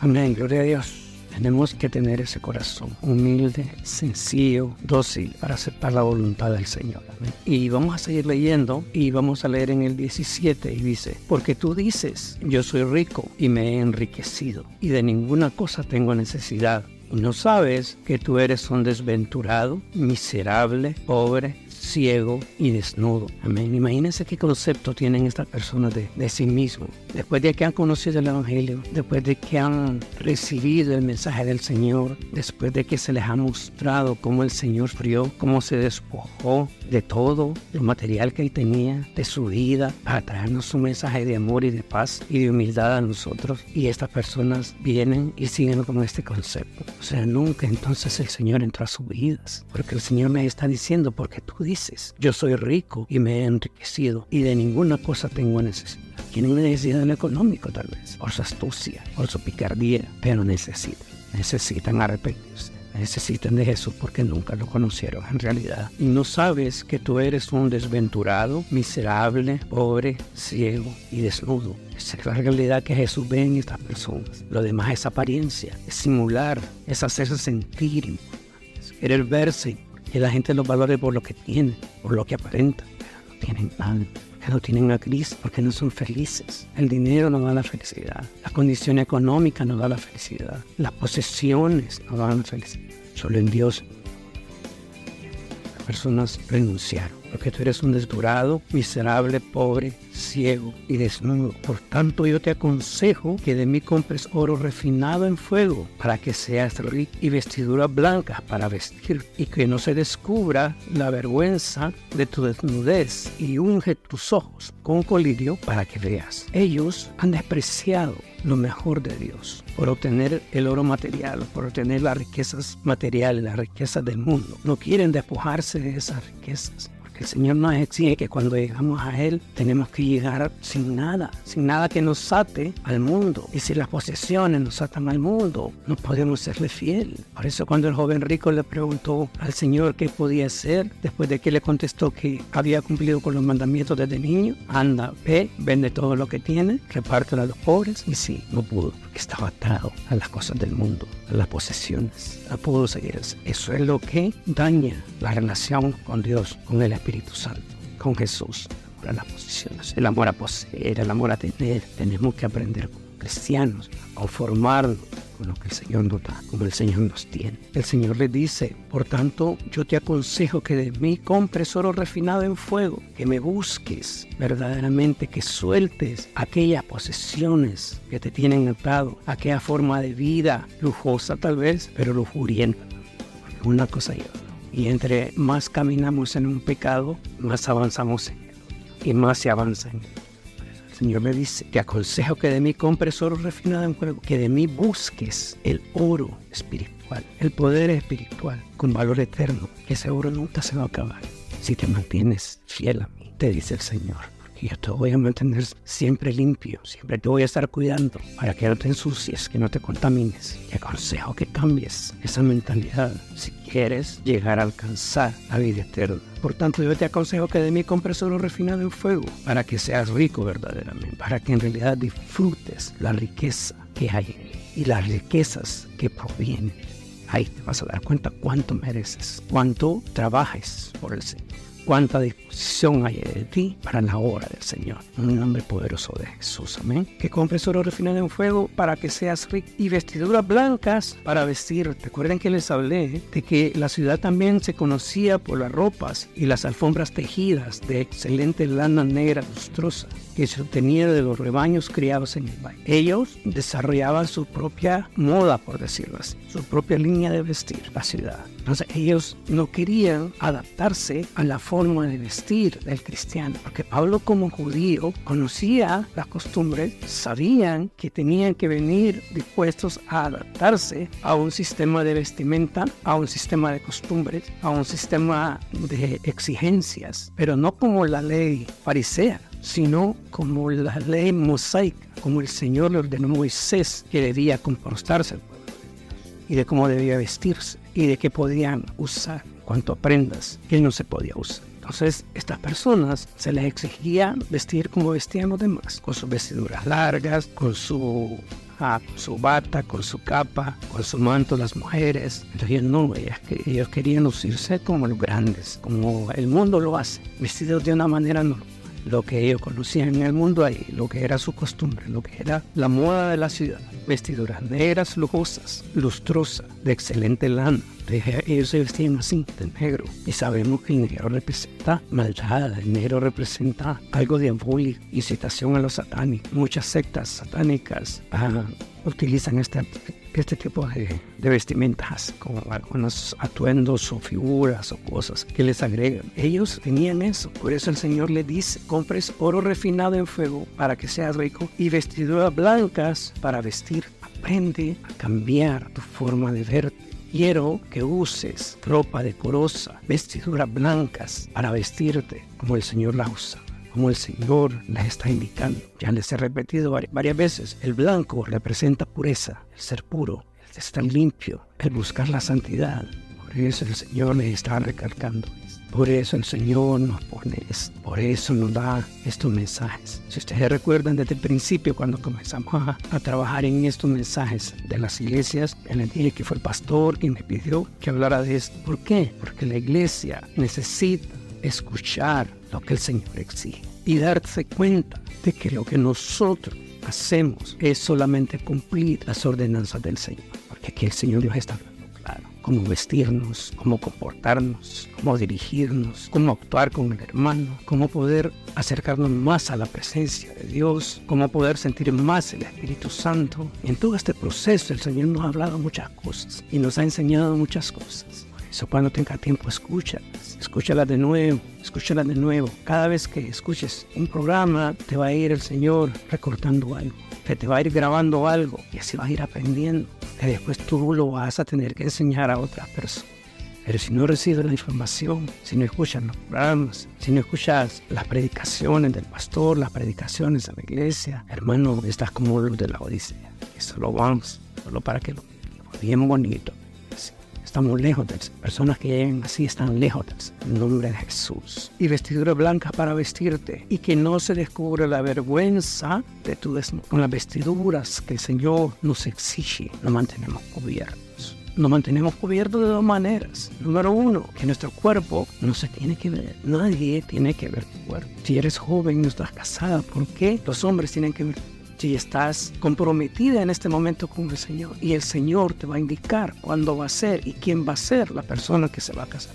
Amén, gloria a Dios. Tenemos que tener ese corazón humilde, sencillo, dócil para aceptar la voluntad del Señor. Y vamos a seguir leyendo y vamos a leer en el 17 y dice, porque tú dices, yo soy rico y me he enriquecido y de ninguna cosa tengo necesidad. No sabes que tú eres un desventurado, miserable, pobre, ciego y desnudo. Amén. Imagínense qué concepto tienen estas personas de, de sí mismos. Después de que han conocido el Evangelio, después de que han recibido el mensaje del Señor, después de que se les ha mostrado cómo el Señor frió, cómo se despojó de todo el material que él tenía, de su vida, para traernos un mensaje de amor y de paz y de humildad a nosotros. Y estas personas vienen y siguen con este concepto. O sea, nunca entonces el Señor entró a sus vidas, porque el Señor me está diciendo, porque tú dices, dices, yo soy rico y me he enriquecido y de ninguna cosa tengo necesidad. Tienen necesidad en económico tal vez, por su astucia, por su picardía, pero necesitan, necesitan arrepentirse necesitan de Jesús porque nunca lo conocieron en realidad. Y no sabes que tú eres un desventurado, miserable, pobre, ciego y desnudo. Esa es la realidad que Jesús ve en estas personas. Lo demás es apariencia, es simular, es hacerse sentir, es querer verse que la gente los valore por lo que tienen, por lo que aparentan. No tienen nada, no tienen a Cristo, porque no son felices. El dinero no da la felicidad, la condición económica no da la felicidad, las posesiones no dan la felicidad. Solo en Dios las personas renunciaron porque tú eres un desdurado, miserable, pobre, ciego y desnudo. Por tanto, yo te aconsejo que de mí compres oro refinado en fuego, para que seas rico, y vestiduras blancas para vestir, y que no se descubra la vergüenza de tu desnudez, y unge tus ojos con colirio para que veas. Ellos han despreciado lo mejor de Dios por obtener el oro material, por obtener las riquezas materiales, las riquezas del mundo. No quieren despojarse de esas riquezas el Señor nos exige que cuando llegamos a Él tenemos que llegar sin nada, sin nada que nos ate al mundo. Y si las posesiones nos atan al mundo, no podemos serle fiel. Por eso cuando el joven rico le preguntó al Señor qué podía hacer, después de que le contestó que había cumplido con los mandamientos desde niño, anda, ve, vende todo lo que tiene, repártelo a los pobres. Y sí, no pudo, porque estaba atado a las cosas del mundo, a las posesiones. No pudo seguir. Eso es lo que daña la relación con Dios, con el Espíritu Santo, con Jesús. Para las posiciones, el amor a poseer, el amor a tener. Tenemos que aprender como cristianos a conformarnos con lo que el Señor nos da, como el Señor nos tiene. El Señor le dice, por tanto, yo te aconsejo que de mí compres oro refinado en fuego, que me busques verdaderamente, que sueltes aquellas posesiones que te tienen atado, aquella forma de vida lujosa tal vez, pero lujurienta. Una cosa y otra. Y entre más caminamos en un pecado, más avanzamos en él. Y más se avanza en él. El Señor me dice, te aconsejo que de mí compres oro refinado en fuego, que de mí busques el oro espiritual, el poder espiritual con valor eterno, ese oro nunca se va a acabar si te mantienes fiel a mí, te dice el Señor yo te voy a mantener siempre limpio, siempre te voy a estar cuidando para que no te ensucies, que no te contamines. Te aconsejo que cambies esa mentalidad si quieres llegar a alcanzar la vida eterna. Por tanto, yo te aconsejo que de mí compres oro refinado en fuego para que seas rico verdaderamente, para que en realidad disfrutes la riqueza que hay en mí y las riquezas que provienen. Ahí te vas a dar cuenta cuánto mereces, cuánto trabajes por el Señor cuánta disposición hay de ti para la obra del Señor. En el nombre poderoso de Jesús. Amén. Que compres oro refinado en fuego para que seas rico y vestiduras blancas para vestir. Recuerden que les hablé de que la ciudad también se conocía por las ropas y las alfombras tejidas de excelente lana negra lustrosa que se obtenía de los rebaños criados en el valle. Ellos desarrollaban su propia moda, por decirlo así, su propia línea de vestir la ciudad. Entonces ellos no querían adaptarse a la forma de vestir del cristiano, porque Pablo como judío conocía las costumbres, sabían que tenían que venir dispuestos a adaptarse a un sistema de vestimenta, a un sistema de costumbres, a un sistema de exigencias, pero no como la ley farisea sino como la ley mosaica, como el Señor le ordenó a Moisés que debía comportarse y de cómo debía vestirse y de qué podían usar, cuánto prendas que no se podía usar. Entonces, estas personas se les exigía vestir como vestían los demás, con sus vestiduras largas, con su, ah, su bata, con su capa, con su manto las mujeres. Entonces, no, ellas, ellos querían lucirse como los grandes, como el mundo lo hace, vestidos de una manera normal lo que ellos conocían en el mundo ahí, lo que era su costumbre, lo que era la moda de la ciudad. Vestiduras negras, lujosas, lustrosas, de excelente lana. Ellos se vestían así, de negro. Y sabemos que el negro representa maldad, el negro representa algo diabólico, incitación a los satánicos. Muchas sectas satánicas utilizan este este tipo de, vestimentas, como algunos atuendos o figuras o cosas que les agregan. Ellos tenían eso, por eso el Señor le dice, compres oro refinado en fuego para que seas rico y vestiduras blancas para vestir. Aprende a cambiar tu forma de verte. Quiero que uses ropa decorosa, vestiduras blancas para vestirte como el Señor la usa como el Señor les está indicando. Ya les he repetido varias veces, el blanco representa pureza, el ser puro, el estar limpio, el buscar la santidad. Por eso el Señor les está recalcando. Por eso el Señor nos pone esto, por eso nos da estos mensajes. Si ustedes recuerdan desde el principio, cuando comenzamos a, trabajar en estos mensajes de las iglesias, el día que fue el pastor quien me pidió que hablara de esto. ¿Por qué? Porque la iglesia necesita escuchar lo que el Señor exige y darse cuenta de que lo que nosotros hacemos es solamente cumplir las ordenanzas del Señor. Porque aquí el Señor Dios está hablando claro. Cómo vestirnos, cómo comportarnos, cómo dirigirnos, cómo actuar con el hermano, cómo poder acercarnos más a la presencia de Dios, cómo poder sentir más el Espíritu Santo. en todo este proceso el Señor nos ha hablado muchas cosas y nos ha enseñado muchas cosas. Eso cuando tenga tiempo, escúchalas, escúchalas de nuevo, escúchalas de nuevo. Cada vez que escuches un programa, te va a ir el Señor recortando algo, que te va a ir grabando algo y así vas a ir aprendiendo. Que después tú lo vas a tener que enseñar a otras personas. Pero si no recibes la información, si no escuchas los programas, si no escuchas las predicaciones del pastor, las predicaciones de la iglesia, hermano, estás como los de la Odisea. Eso lo vamos, solo para que lo bien bonito estamos lejos de Personas que llegan así están lejos del nombre de Jesús. Y vestidura blanca para vestirte. Y que no se descubra la vergüenza de tu Con las vestiduras que el Señor nos exige, nos mantenemos cubiertos. Nos mantenemos cubiertos de dos maneras. Número uno, que nuestro cuerpo no se tiene que ver. Nadie tiene que ver tu cuerpo. Si eres joven, no estás casada, ¿por qué los hombres tienen que ver si estás comprometida en este momento con el Señor y el Señor te va a indicar cuándo va a ser y quién va a ser la persona que se va a casar.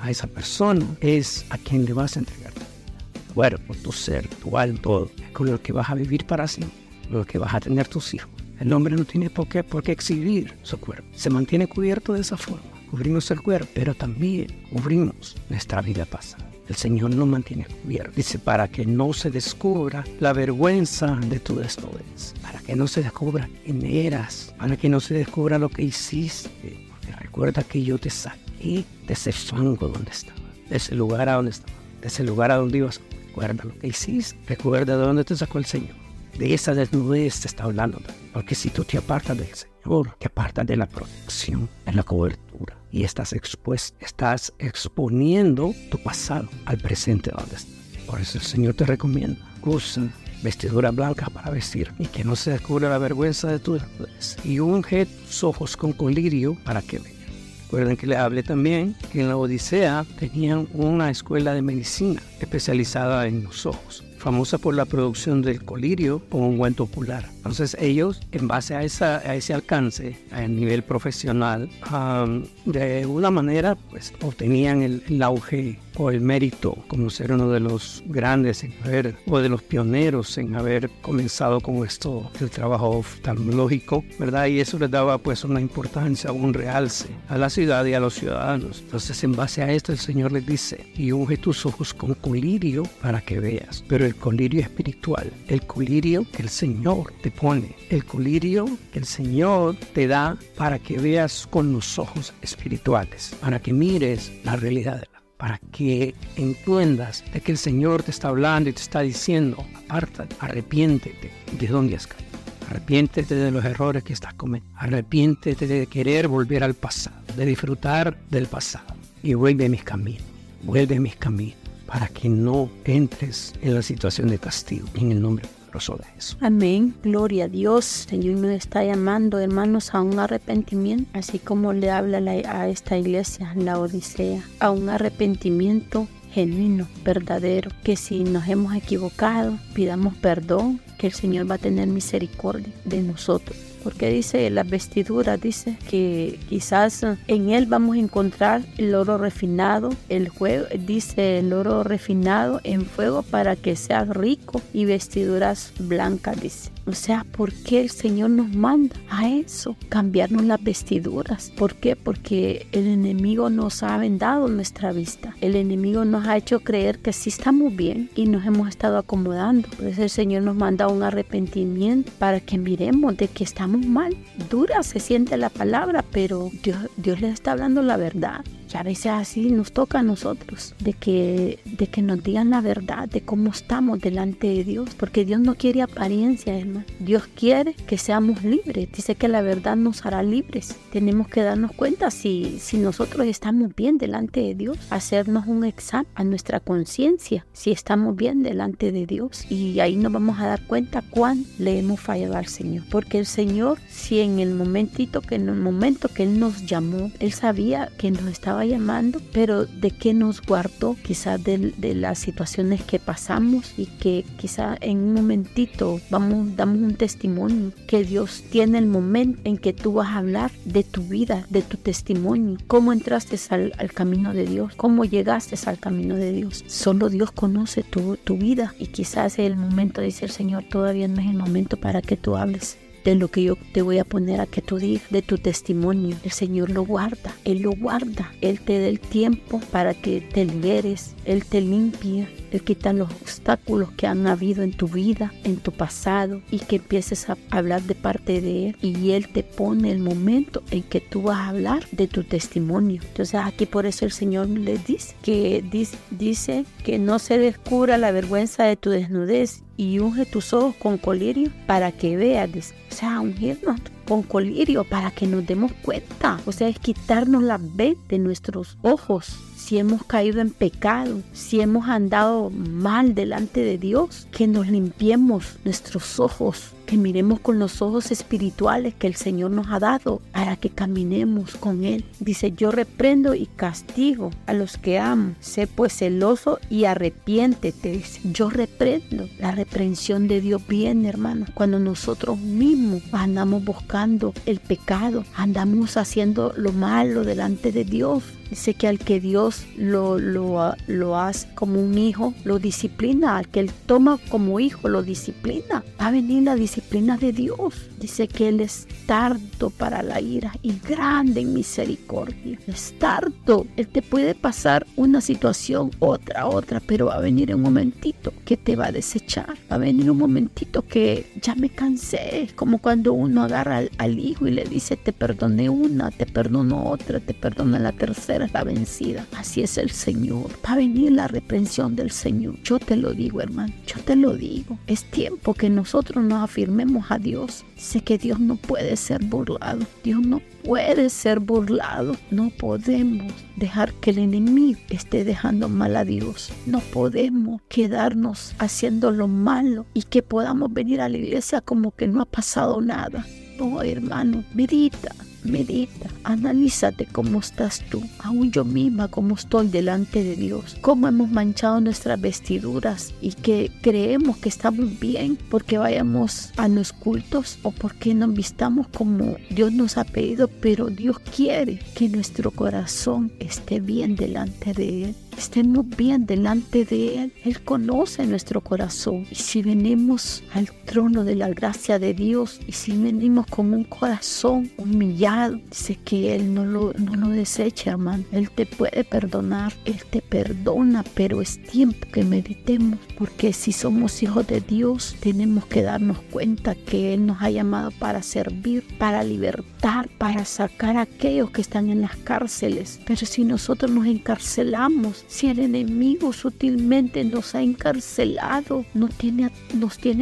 A esa persona es a quien le vas a entregar tu cuerpo, tu ser, tu alma, todo, con lo que vas a vivir para siempre, lo que vas a tener tus hijos. El hombre no tiene por qué, por qué exhibir su cuerpo. Se mantiene cubierto de esa forma. Cubrimos el cuerpo, pero también cubrimos nuestra vida pasada. El Señor nos mantiene cubierto. Dice, para que no se descubra la vergüenza de tu desnudez. Para que no se descubra quién eras. Para que no se descubra lo que hiciste. recuerda que yo te saqué de ese fango donde estaba. De ese lugar a donde estaba. De ese lugar a donde ibas. Recuerda lo que hiciste. Recuerda de dónde te sacó el Señor. De esa desnudez te está hablando. Porque si tú te apartas del Señor, te apartas de la protección, de la cobertura. Y estás expuesto, estás exponiendo tu pasado al presente donde estás. Por eso el Señor te recomienda, usa vestidura blanca para vestir y que no se descubra la vergüenza de tu desnudez. Y unge tus ojos con colirio para que vean. Recuerden que le hablé también que en la Odisea tenían una escuela de medicina especializada en los ojos famosa por la producción del colirio como un buen popular. Entonces ellos, en base a, esa, a ese alcance a nivel profesional, de una manera, pues obtenían el, el auge o el mérito como ser uno de los grandes en haber, o de los pioneros en haber comenzado con esto, el trabajo oftalmológico, ¿verdad? Y eso les daba pues una importancia, un realce a la ciudad y a los ciudadanos. Entonces en base a esto el Señor les dice, y unge tus ojos con colirio para que veas, pero el colirio espiritual, el colirio que el Señor te pone, el colirio que el Señor te da para que veas con los ojos espirituales, para que mires la realidad. Para que entiendas de que el Señor te está hablando y te está diciendo, aparta, arrepiéntete. De dónde has caído. Arrepiéntete de los errores que estás cometiendo. Arrepiéntete de querer volver al pasado, de disfrutar del pasado. Y vuelve a mis caminos, vuelve a mis caminos, para que no entres en la situación de castigo. En el nombre
Amén. Gloria a Dios. Señor nos está llamando, hermanos, a un arrepentimiento, así como le habla a esta iglesia, la Odisea, a un arrepentimiento genuino, verdadero, que si nos hemos equivocado, pidamos perdón, que el Señor va a tener misericordia de nosotros porque dice las vestiduras, dice que quizás en él vamos a encontrar el oro refinado, el juego, dice el oro refinado en fuego para que sea rico y vestiduras blancas, dice. O sea, ¿por qué el Señor nos manda a eso? Cambiarnos las vestiduras. ¿Por qué? Porque el enemigo nos ha vendado nuestra vista. El enemigo nos ha hecho creer que sí estamos bien y nos hemos estado acomodando. Por eso el Señor nos manda un arrepentimiento para que miremos de que estamos mal. Dura se siente la palabra, pero Dios, Dios les está hablando la verdad a veces así nos toca a nosotros, de que, de que nos digan la verdad de cómo estamos delante de Dios, porque Dios no quiere apariencia, hermano. Dios quiere que seamos libres. Dice que la verdad nos hará libres. Tenemos que darnos cuenta si, si nosotros estamos bien delante de Dios, hacernos un examen a nuestra conciencia, si estamos bien delante de Dios. Y ahí nos vamos a dar cuenta cuán le hemos fallado al Señor. Porque el Señor, si en el momentito, que en el momento que Él nos llamó, Él sabía que nos estaba llamando, pero de qué nos guardó quizás de, las situaciones que pasamos y que quizá en un momentito vamos, damos un testimonio que Dios tiene el momento en que tú vas a hablar de tu vida, de tu testimonio, cómo entraste al, camino de Dios, cómo llegaste al camino de Dios. Solo Dios conoce tu, tu vida y quizás el momento, dice el Señor, todavía no es el momento para que tú hables de lo que yo te voy a poner a que tú digas, de tu testimonio. El Señor lo guarda, Él lo guarda. Él te da el tiempo para que te liberes, Él te limpia, Él quita los obstáculos que han habido en tu vida, en tu pasado y que empieces a hablar de parte de Él. Y Él te pone el momento en que tú vas a hablar de tu testimonio. Entonces aquí por eso el Señor les dice que dice que no se descubra la vergüenza de tu desnudez y unge tus ojos con colirio para que veas. O sea, ungirnos con colirio para que nos demos cuenta. O sea, es quitarnos la vez de nuestros ojos si hemos caído en pecado, si hemos andado mal delante de Dios, que nos limpiemos nuestros ojos, que miremos con los ojos espirituales que el Señor nos ha dado para que caminemos con Él. Dice, yo reprendo y castigo a los que amo. Sé pues celoso y arrepiéntete. yo reprendo. La reprensión de Dios viene, hermano, cuando nosotros mismos andamos buscando el pecado, andamos haciendo lo malo delante de Dios Dice que al que Dios lo, lo, lo hace como un hijo, lo disciplina. Al que él toma como hijo, lo disciplina. Va a venir la disciplina de Dios. Dice que Él es tardo para la ira y grande en misericordia. Es tardo. Él te puede pasar una situación, otra, otra, pero va a venir un momentito que te va a desechar. Va a venir un momentito que ya me cansé. Como cuando uno agarra al, al hijo y le dice, te perdoné una, te perdono otra, te perdono la tercera, la vencida. Así es el Señor. Va a venir la reprensión del Señor. Yo te lo digo, hermano. Yo te lo digo. Es tiempo que nosotros nos afirmemos a Dios. Sé que Dios no puede ser burlado. Dios no puede ser burlado. No podemos dejar que el enemigo esté dejando mal a Dios. No podemos quedarnos haciendo lo malo y que podamos venir a la iglesia como que no ha pasado nada. No, hermano, medita, medita, analízate cómo estás tú, aún yo misma cómo estoy delante de Dios, cómo hemos manchado nuestras vestiduras y que creemos que estamos bien porque vayamos a los cultos o porque nos vistamos como Dios nos ha pedido, pero Dios quiere que nuestro corazón esté bien delante de Él estemos bien delante de Él. Él conoce nuestro corazón. Y si venimos al trono de la gracia de Dios y si venimos con un corazón humillado, dice que Él no lo, no lo desecha, hermano. Él te puede perdonar, Él te perdona, pero es tiempo que meditemos, porque si somos hijos de Dios, tenemos que darnos cuenta que Él nos ha llamado para servir, para libertar, para sacar a aquellos que están en las cárceles. Pero si nosotros nos encarcelamos, si el enemigo sutilmente nos ha encarcelado, nos tiene,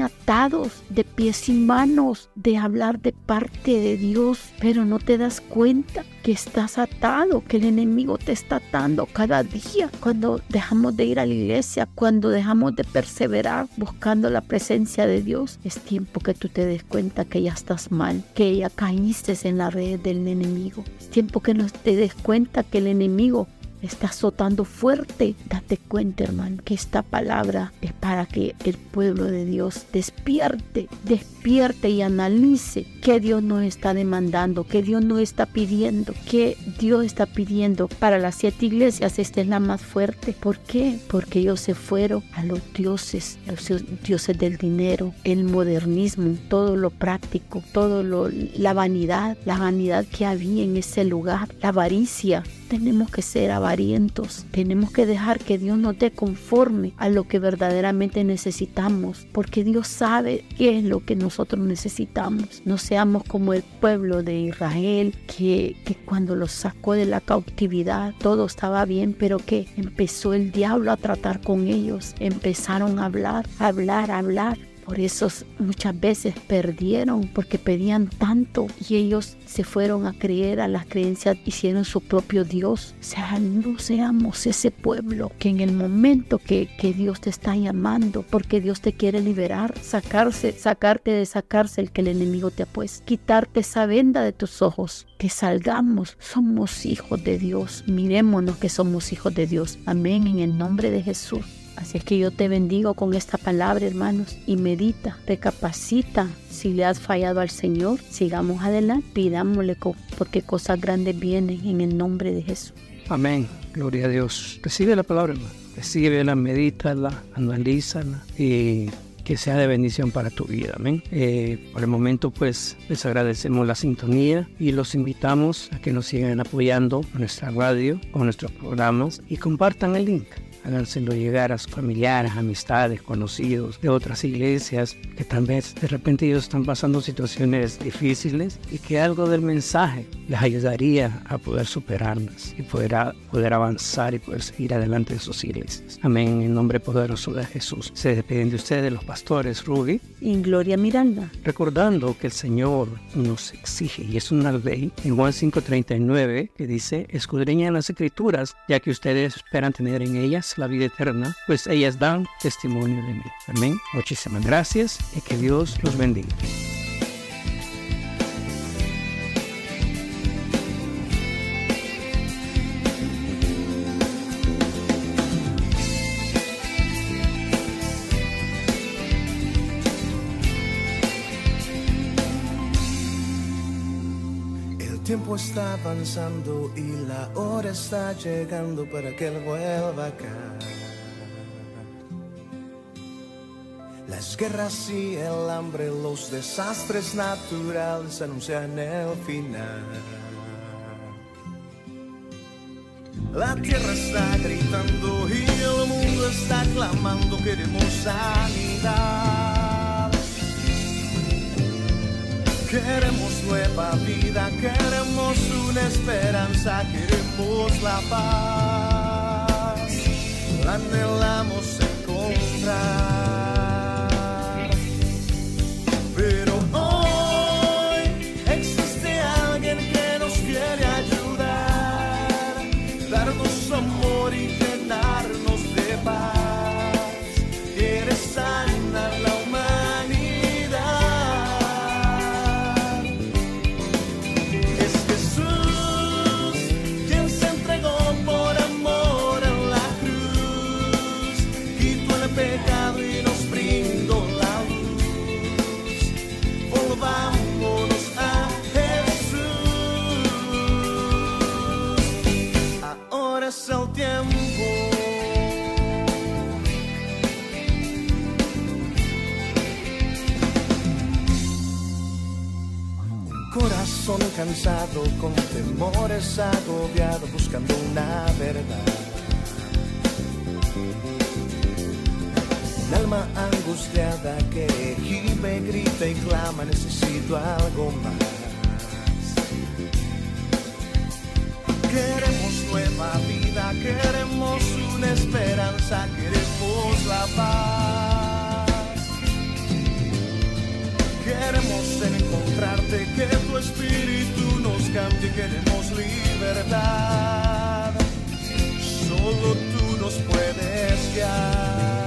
atados de pies y manos de hablar de parte de Dios, pero no te das cuenta que estás atado, que el enemigo te está atando cada día. Cuando dejamos de ir a la iglesia, cuando dejamos de perseverar buscando la presencia de Dios, es tiempo que tú te des cuenta que ya estás mal, que ya caíste en la red del enemigo. Es tiempo que no te des cuenta que el enemigo está azotando fuerte, date cuenta, hermano, que esta palabra es para que el pueblo de Dios despierte, despierte y analice qué Dios nos está demandando, qué Dios nos está pidiendo, qué Dios está pidiendo para las siete iglesias. Esta es la más fuerte. ¿Por qué? Porque ellos se fueron a los dioses, los dioses del dinero, el modernismo, todo lo práctico, todo lo, la vanidad, la vanidad que había en ese lugar, la avaricia, tenemos que ser avarientos, tenemos que dejar que Dios nos dé conforme a lo que verdaderamente necesitamos, porque Dios sabe qué es lo que nosotros necesitamos. No seamos como el pueblo de Israel, que, que cuando los sacó de la cautividad todo estaba bien, pero que empezó el diablo a tratar con ellos, empezaron a hablar, a hablar, a hablar por eso muchas veces perdieron porque pedían tanto y ellos se fueron a creer a las creencias, hicieron su propio Dios. O sea, no seamos ese pueblo que en el momento que, que Dios te está llamando, porque Dios te quiere liberar, sacarse, sacarte de esa cárcel que el enemigo te ha puesto, quitarte esa venda de tus ojos, que salgamos, somos hijos de Dios, mirémonos que somos hijos de Dios. Amén, en el nombre de Jesús. Así es que yo te bendigo con esta palabra, hermanos, y medita, recapacita. Si le has fallado al Señor, sigamos adelante, pidámosle porque cosas grandes vienen en el nombre de Jesús.
Amén. Gloria a Dios. Recibe la palabra, hermano. Recíbela, medítala, analízala y que sea de bendición para tu vida. Amén. Eh, por el momento, pues les agradecemos la sintonía y los invitamos a que nos sigan apoyando en nuestra radio, con nuestros programas y compartan el link háganselo llegar a sus familiares, amistades, conocidos de otras iglesias, que tal vez de repente ellos están pasando situaciones difíciles y que algo del mensaje les ayudaría a poder superarlas y poder, poder avanzar y poder seguir adelante en sus iglesias. Amén, en nombre poderoso de Jesús. Se despiden de ustedes los pastores Ruby
y Gloria Miranda.
Recordando que el Señor nos exige, y es una ley, en Juan 5.39, que dice, escudriñan las escrituras, ya que ustedes esperan tener en ellas la vida eterna, pues ellas dan testimonio de mí. Amén. Muchísimas gracias y que Dios los bendiga.
Está avanzando y la hora está llegando para que Él vuelva acá. Las guerras y el hambre, los desastres naturales anuncian el final. La tierra está gritando y el mundo está clamando, queremos sanidad. Queremos nueva vida, queremos una esperanza, queremos la paz. La anhelamos encontrar. Corazón cansado, con temores agobiado, buscando una verdad. Un alma angustiada que gime, grita y clama, necesito algo más. Queremos nueva vida, queremos una esperanza, queremos la paz. Queremos encontrarte, que espíritu nos cambie, queremos libertad. Solo tú nos puedes guiar.